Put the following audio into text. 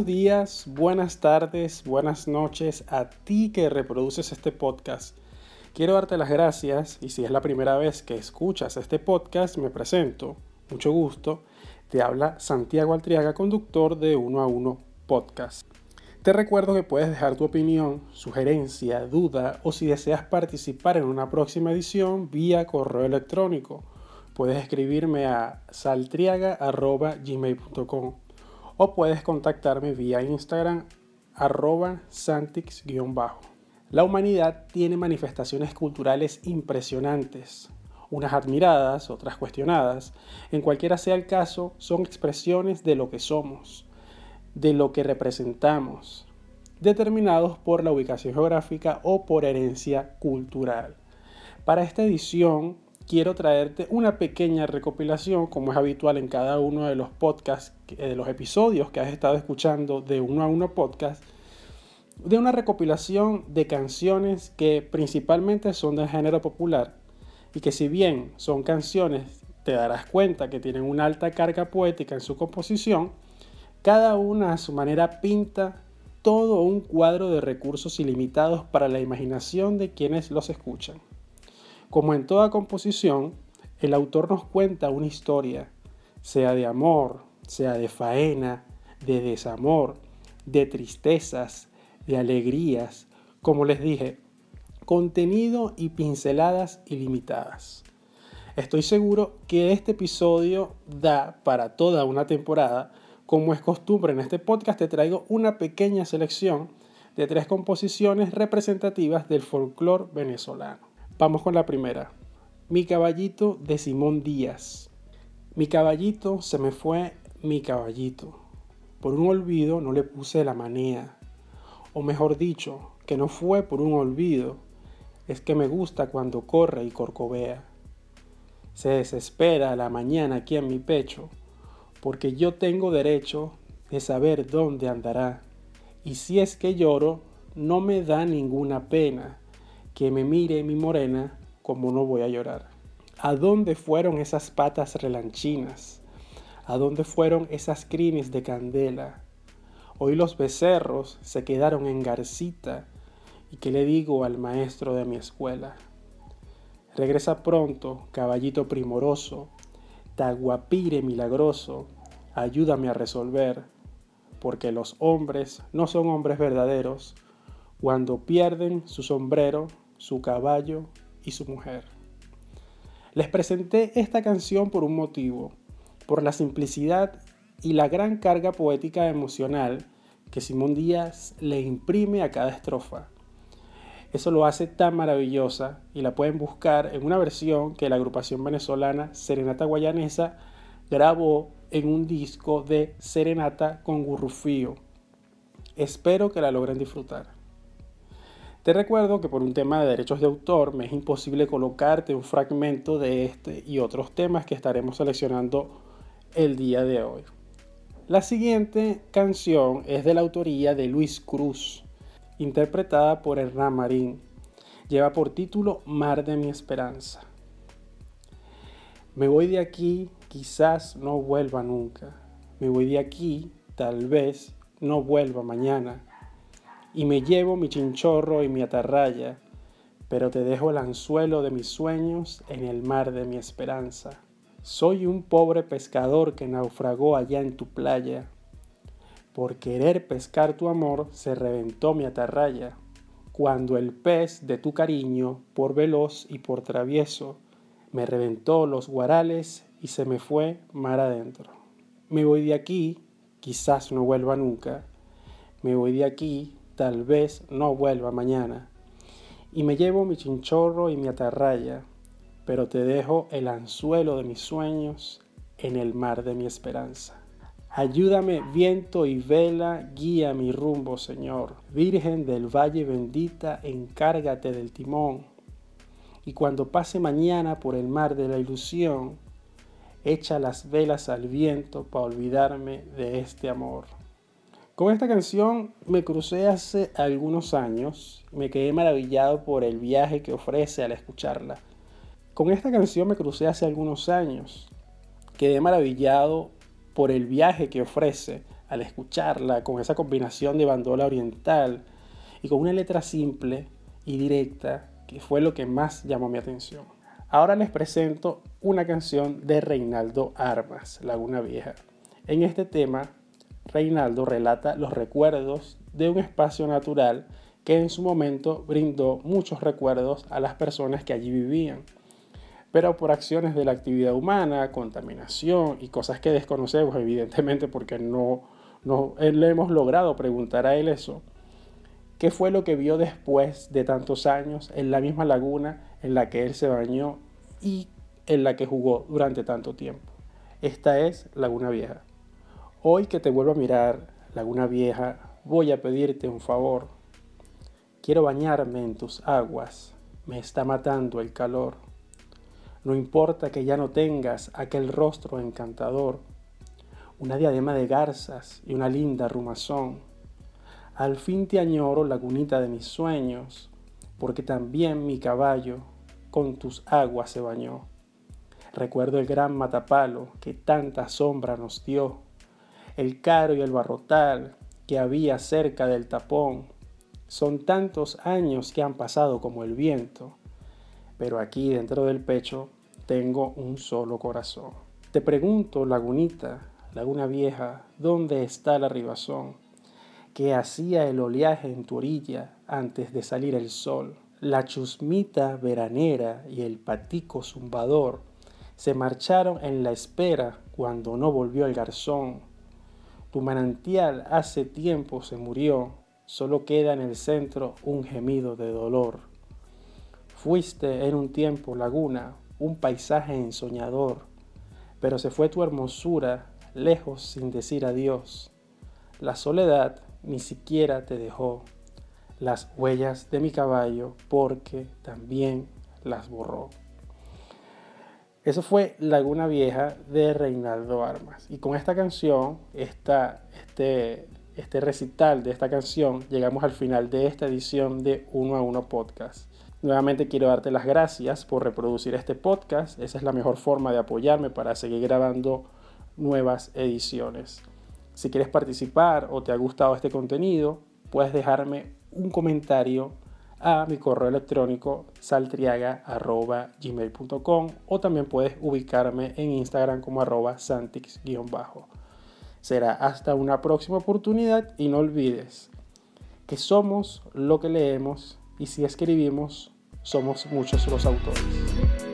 Buenos días, buenas tardes, buenas noches a ti que reproduces este podcast. Quiero darte las gracias y si es la primera vez que escuchas este podcast, me presento. Mucho gusto. Te habla Santiago Altriaga, conductor de Uno a Uno Podcast. Te recuerdo que puedes dejar tu opinión, sugerencia, duda o si deseas participar en una próxima edición vía correo electrónico. Puedes escribirme a saltriaga.gmail.com o puedes contactarme vía Instagram arroba santix-bajo. La humanidad tiene manifestaciones culturales impresionantes, unas admiradas, otras cuestionadas. En cualquiera sea el caso, son expresiones de lo que somos, de lo que representamos, determinados por la ubicación geográfica o por herencia cultural. Para esta edición quiero traerte una pequeña recopilación, como es habitual en cada uno de los podcasts, de los episodios que has estado escuchando de uno a uno podcast, de una recopilación de canciones que principalmente son del género popular y que si bien son canciones, te darás cuenta que tienen una alta carga poética en su composición, cada una a su manera pinta todo un cuadro de recursos ilimitados para la imaginación de quienes los escuchan. Como en toda composición, el autor nos cuenta una historia, sea de amor, sea de faena, de desamor, de tristezas, de alegrías, como les dije, contenido y pinceladas ilimitadas. Estoy seguro que este episodio da para toda una temporada. Como es costumbre en este podcast, te traigo una pequeña selección de tres composiciones representativas del folclore venezolano. Vamos con la primera. Mi caballito de Simón Díaz. Mi caballito se me fue, mi caballito. Por un olvido no le puse la manía. O mejor dicho, que no fue por un olvido, es que me gusta cuando corre y corcovea. Se desespera la mañana aquí en mi pecho, porque yo tengo derecho de saber dónde andará. Y si es que lloro, no me da ninguna pena que me mire mi morena como no voy a llorar. ¿A dónde fueron esas patas relanchinas? ¿A dónde fueron esas crines de candela? Hoy los becerros se quedaron en garcita y qué le digo al maestro de mi escuela. Regresa pronto, caballito primoroso, taguapire milagroso, ayúdame a resolver, porque los hombres no son hombres verdaderos cuando pierden su sombrero su caballo y su mujer. Les presenté esta canción por un motivo, por la simplicidad y la gran carga poética emocional que Simón Díaz le imprime a cada estrofa. Eso lo hace tan maravillosa y la pueden buscar en una versión que la agrupación venezolana Serenata Guayanesa grabó en un disco de Serenata con Gurrufío. Espero que la logren disfrutar. Te recuerdo que por un tema de derechos de autor me es imposible colocarte un fragmento de este y otros temas que estaremos seleccionando el día de hoy. La siguiente canción es de la autoría de Luis Cruz, interpretada por Hernán Marín. Lleva por título Mar de mi Esperanza. Me voy de aquí, quizás no vuelva nunca. Me voy de aquí, tal vez no vuelva mañana y me llevo mi chinchorro y mi atarraya, pero te dejo el anzuelo de mis sueños en el mar de mi esperanza. Soy un pobre pescador que naufragó allá en tu playa. Por querer pescar tu amor se reventó mi atarraya, cuando el pez de tu cariño, por veloz y por travieso, me reventó los guarales y se me fue mar adentro. Me voy de aquí, quizás no vuelva nunca. Me voy de aquí, tal vez no vuelva mañana. Y me llevo mi chinchorro y mi atarraya, pero te dejo el anzuelo de mis sueños en el mar de mi esperanza. Ayúdame viento y vela, guía mi rumbo, Señor. Virgen del Valle bendita, encárgate del timón. Y cuando pase mañana por el mar de la ilusión, echa las velas al viento para olvidarme de este amor. Con esta canción me crucé hace algunos años, me quedé maravillado por el viaje que ofrece al escucharla. Con esta canción me crucé hace algunos años, quedé maravillado por el viaje que ofrece al escucharla con esa combinación de bandola oriental y con una letra simple y directa que fue lo que más llamó mi atención. Ahora les presento una canción de Reinaldo Armas, Laguna Vieja. En este tema, Reinaldo relata los recuerdos de un espacio natural que en su momento brindó muchos recuerdos a las personas que allí vivían. Pero por acciones de la actividad humana, contaminación y cosas que desconocemos, evidentemente, porque no, no le hemos logrado preguntar a él eso, ¿qué fue lo que vio después de tantos años en la misma laguna en la que él se bañó y en la que jugó durante tanto tiempo? Esta es Laguna Vieja. Hoy que te vuelvo a mirar, Laguna Vieja, voy a pedirte un favor Quiero bañarme en tus aguas, me está matando el calor. No importa que ya no tengas aquel rostro encantador, una diadema de garzas y una linda rumazón. Al fin te añoro, lagunita de mis sueños, porque también mi caballo con tus aguas se bañó. Recuerdo el gran matapalo que tanta sombra nos dio, el caro y el barrotal que había cerca del tapón son tantos años que han pasado como el viento, pero aquí dentro del pecho tengo un solo corazón. Te pregunto, lagunita, laguna vieja, ¿dónde está la ribazón? que hacía el oleaje en tu orilla antes de salir el sol? La chusmita veranera y el patico zumbador se marcharon en la espera cuando no volvió el garzón. Tu manantial hace tiempo se murió solo queda en el centro un gemido de dolor. Fuiste en un tiempo laguna, un paisaje ensoñador, pero se fue tu hermosura lejos sin decir adiós. La soledad ni siquiera te dejó las huellas de mi caballo porque también las borró. Eso fue Laguna Vieja de Reinaldo Armas. Y con esta canción, este este recital de esta canción, llegamos al final de esta edición de Uno a Uno Podcast. Nuevamente quiero darte las gracias por reproducir este podcast. Esa es la mejor forma de apoyarme para seguir grabando nuevas ediciones. Si quieres participar o te ha gustado este contenido, puedes dejarme un comentario a mi correo electrónico saltriaga.gmail.com o también puedes ubicarme en Instagram como arroba santix-bajo. Será hasta una próxima oportunidad y no olvides que somos lo que leemos y si escribimos somos muchos los autores.